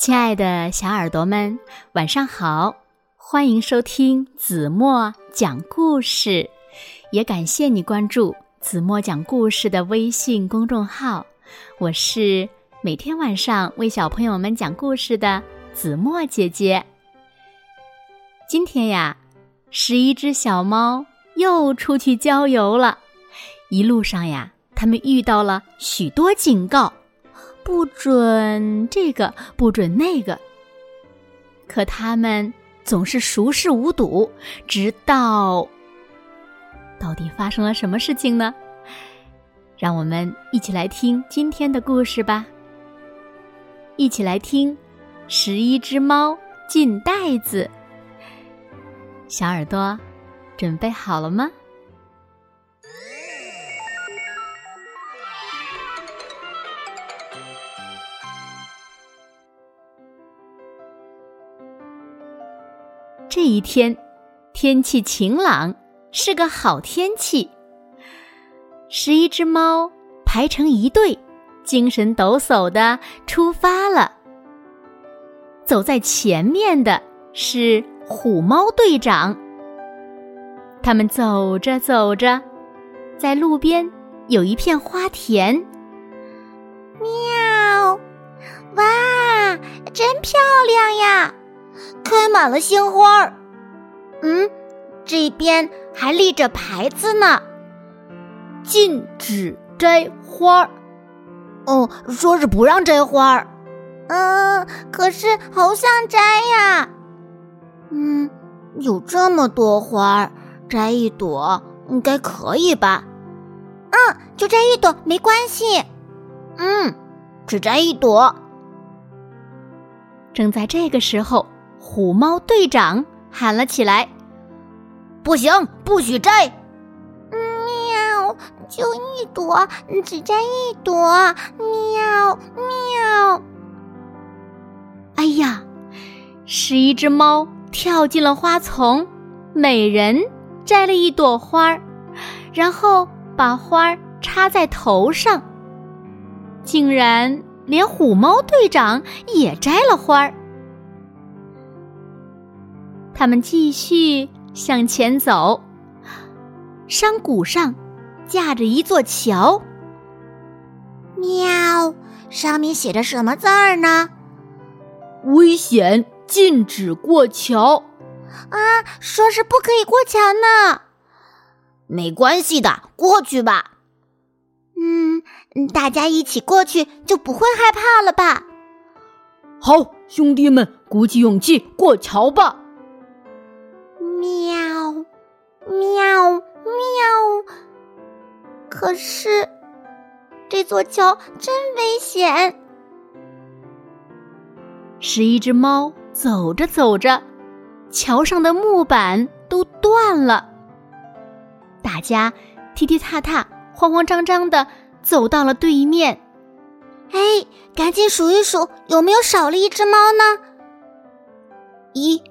亲爱的小耳朵们，晚上好！欢迎收听子墨讲故事，也感谢你关注子墨讲故事的微信公众号。我是每天晚上为小朋友们讲故事的子墨姐姐。今天呀，十一只小猫又出去郊游了，一路上呀，他们遇到了许多警告。不准这个，不准那个。可他们总是熟视无睹，直到到底发生了什么事情呢？让我们一起来听今天的故事吧。一起来听《十一只猫进袋子》。小耳朵，准备好了吗？这一天，天气晴朗，是个好天气。十一只猫排成一队，精神抖擞的出发了。走在前面的是虎猫队长。他们走着走着，在路边有一片花田。喵！哇，真漂亮呀！开满了鲜花儿，嗯，这边还立着牌子呢，禁止摘花儿。哦，说是不让摘花儿。嗯，可是好想摘呀。嗯，有这么多花儿，摘一朵应该可以吧？嗯，就摘一朵没关系。嗯，只摘一朵。正在这个时候。虎猫队长喊了起来：“不行，不许摘！喵，就一朵，只摘一朵！喵喵！”哎呀，十一只猫跳进了花丛，每人摘了一朵花儿，然后把花儿插在头上，竟然连虎猫队长也摘了花儿。他们继续向前走，山谷上架着一座桥。喵，上面写着什么字儿呢？危险，禁止过桥。啊，说是不可以过桥呢。没关系的，过去吧。嗯，大家一起过去就不会害怕了吧？好，兄弟们，鼓起勇气过桥吧。喵，喵，喵！可是这座桥真危险。十一只猫走着走着，桥上的木板都断了。大家踢踢踏踏、慌慌张张的走到了对面。哎，赶紧数一数，有没有少了一只猫呢？一、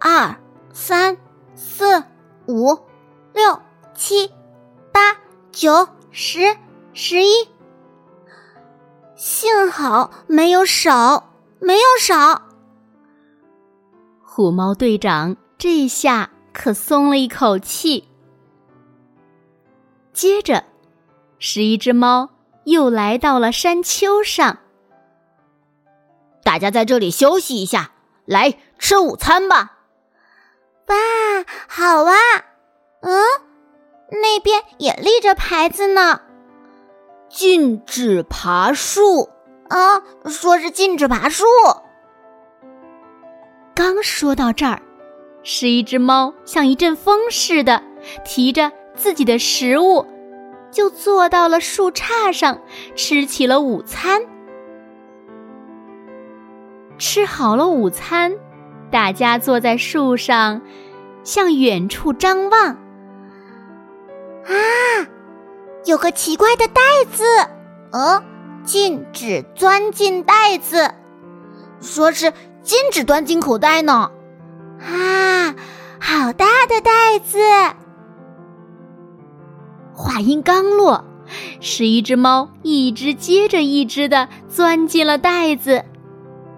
二、三。四、五、六、七、八、九、十、十一，幸好没有少，没有少。虎猫队长这下可松了一口气。接着，十一只猫又来到了山丘上，大家在这里休息一下，来吃午餐吧。哇，好啊！嗯，那边也立着牌子呢，禁止爬树啊，说是禁止爬树。刚说到这儿，是一只猫像一阵风似的，提着自己的食物，就坐到了树杈上，吃起了午餐。吃好了午餐。大家坐在树上，向远处张望。啊，有个奇怪的袋子，呃，禁止钻进袋子，说是禁止钻进口袋呢。啊，好大的袋子！话音刚落，十一只猫一只接着一只的钻进了袋子。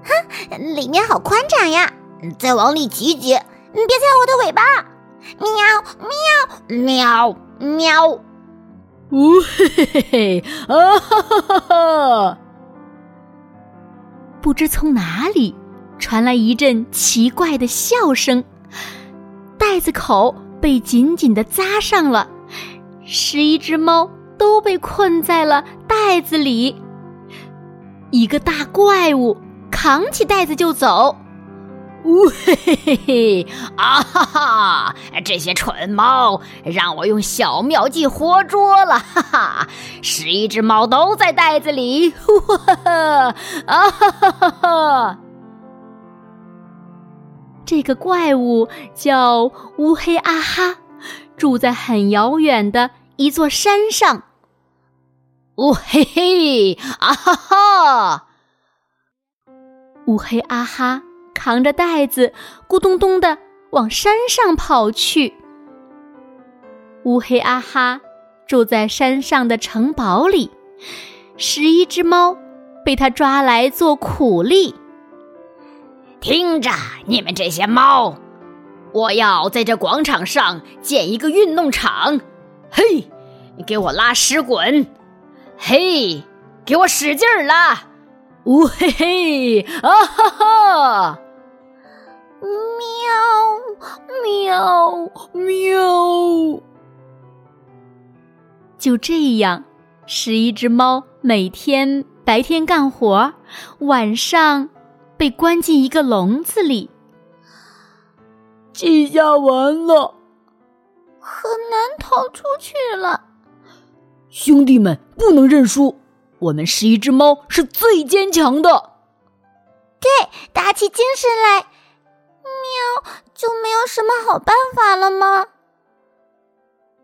哼，里面好宽敞呀！再往里挤挤，你别踩我的尾巴！喵喵喵喵！呜嘿嘿嘿！啊哈哈哈哈！不知从哪里传来一阵奇怪的笑声，袋子口被紧紧的扎上了，十一只猫都被困在了袋子里。一个大怪物扛起袋子就走，呜嘿嘿嘿！啊哈哈！这些蠢猫让我用小妙计活捉了，哈哈！十一只猫都在袋子里，哇哈！哈哈哈哈！这个怪物叫乌黑阿哈，住在很遥远的一座山上。呜嘿嘿，啊哈哈！乌黑阿哈扛着袋子，咕咚咚的往山上跑去。乌黑阿哈住在山上的城堡里，十一只猫被他抓来做苦力。听着，你们这些猫，我要在这广场上建一个运动场。嘿，你给我拉屎滚！嘿，给我使劲儿拉！呜嘿嘿，啊哈哈！喵喵喵！就这样，十一只猫每天白天干活，晚上被关进一个笼子里。这下完了，很难逃出去了。兄弟们，不能认输！我们十一只猫是最坚强的。对，打起精神来！喵，就没有什么好办法了吗？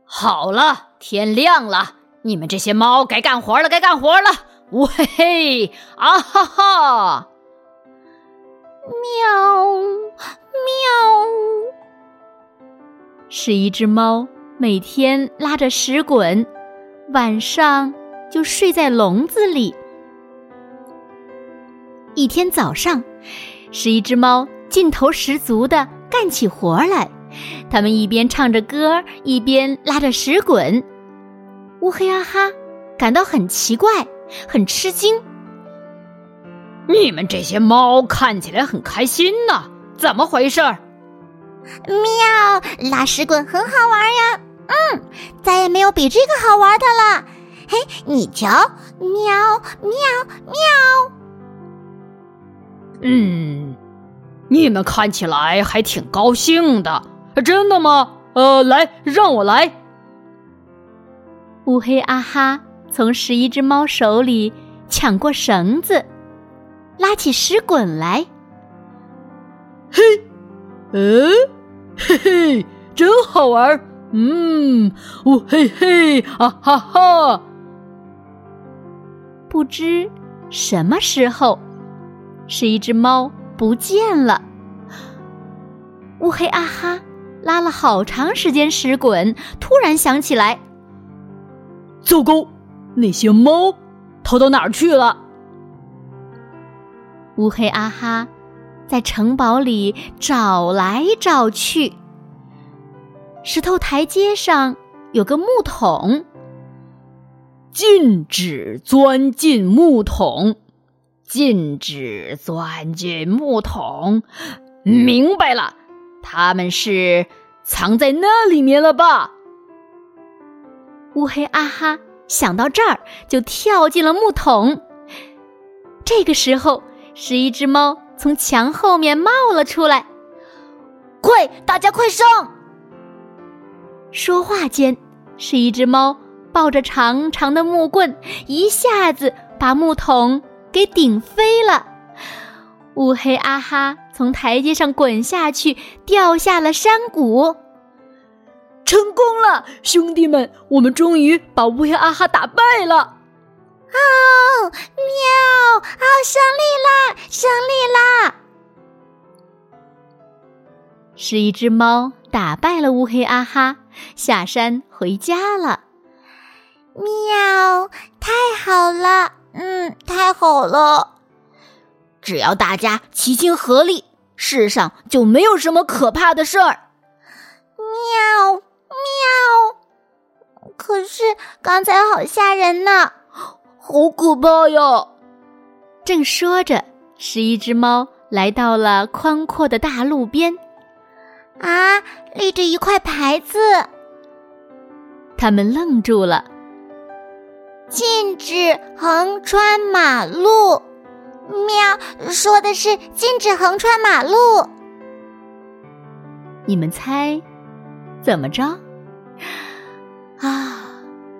好了，天亮了，你们这些猫该干活了，该干活了！呜嘿嘿，啊哈哈！喵喵！是一只猫每天拉着屎滚。晚上就睡在笼子里。一天早上，是一只猫劲头十足的干起活来。它们一边唱着歌，一边拉着石滚。乌黑阿哈感到很奇怪，很吃惊。你们这些猫看起来很开心呢，怎么回事？喵，拉屎滚很好玩呀。嗯，再也没有比这个好玩的了。嘿，你瞧，喵喵喵。嗯，你们看起来还挺高兴的，真的吗？呃，来，让我来。乌黑阿哈从十一只猫手里抢过绳子，拉起石滚来。嘿，嗯，嘿嘿，真好玩。嗯，乌嘿嘿，啊哈哈！不知什么时候，是一只猫不见了。乌黑啊哈拉了好长时间屎滚，突然想起来，糟糕，那些猫逃到哪儿去了？乌黑啊哈在城堡里找来找去。石头台阶上有个木桶，禁止钻进木桶，禁止钻进木桶。明白了，他们是藏在那里面了吧？乌黑啊哈想到这儿，就跳进了木桶。这个时候，是一只猫从墙后面冒了出来，快，大家快上！说话间，是一只猫抱着长长的木棍，一下子把木桶给顶飞了。乌黑阿哈从台阶上滚下去，掉下了山谷。成功了，兄弟们，我们终于把乌黑阿哈打败了！哦，喵！哦，胜利啦，胜利啦！是一只猫打败了乌黑阿哈。下山回家了，喵！太好了，嗯，太好了。只要大家齐心合力，世上就没有什么可怕的事儿。喵喵！可是刚才好吓人呢，好可怕呀！正说着，十一只猫来到了宽阔的大路边。啊，立着一块牌子，他们愣住了。禁止横穿马路。喵，说的是禁止横穿马路。你们猜，怎么着？啊，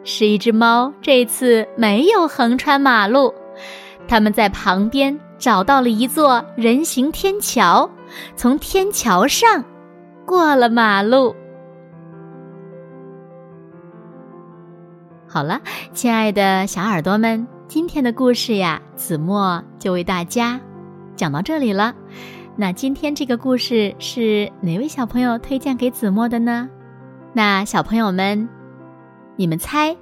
是一只猫，这次没有横穿马路。他们在旁边找到了一座人行天桥，从天桥上过了马路。好了，亲爱的小耳朵们，今天的故事呀，子墨就为大家讲到这里了。那今天这个故事是哪位小朋友推荐给子墨的呢？那小朋友们，你们猜，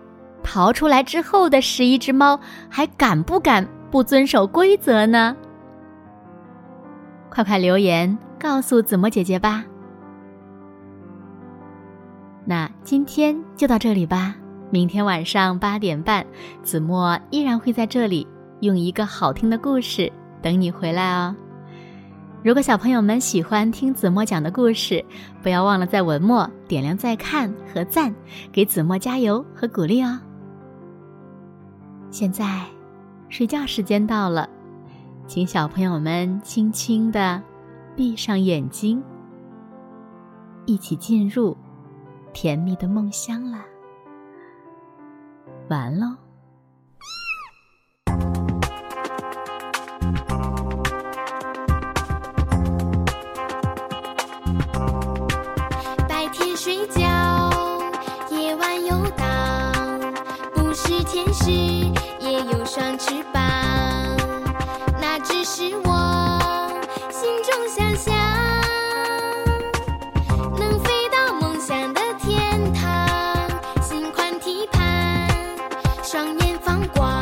逃出来之后的十一只猫还敢不敢不遵守规则呢？快快留言告诉子墨姐姐吧。那今天就到这里吧。明天晚上八点半，子墨依然会在这里用一个好听的故事等你回来哦。如果小朋友们喜欢听子墨讲的故事，不要忘了在文末点亮再看和赞，给子墨加油和鼓励哦。现在，睡觉时间到了，请小朋友们轻轻的闭上眼睛，一起进入甜蜜的梦乡了完了。白天睡觉，夜晚游荡，不是天使，也有双翅膀。双眼放光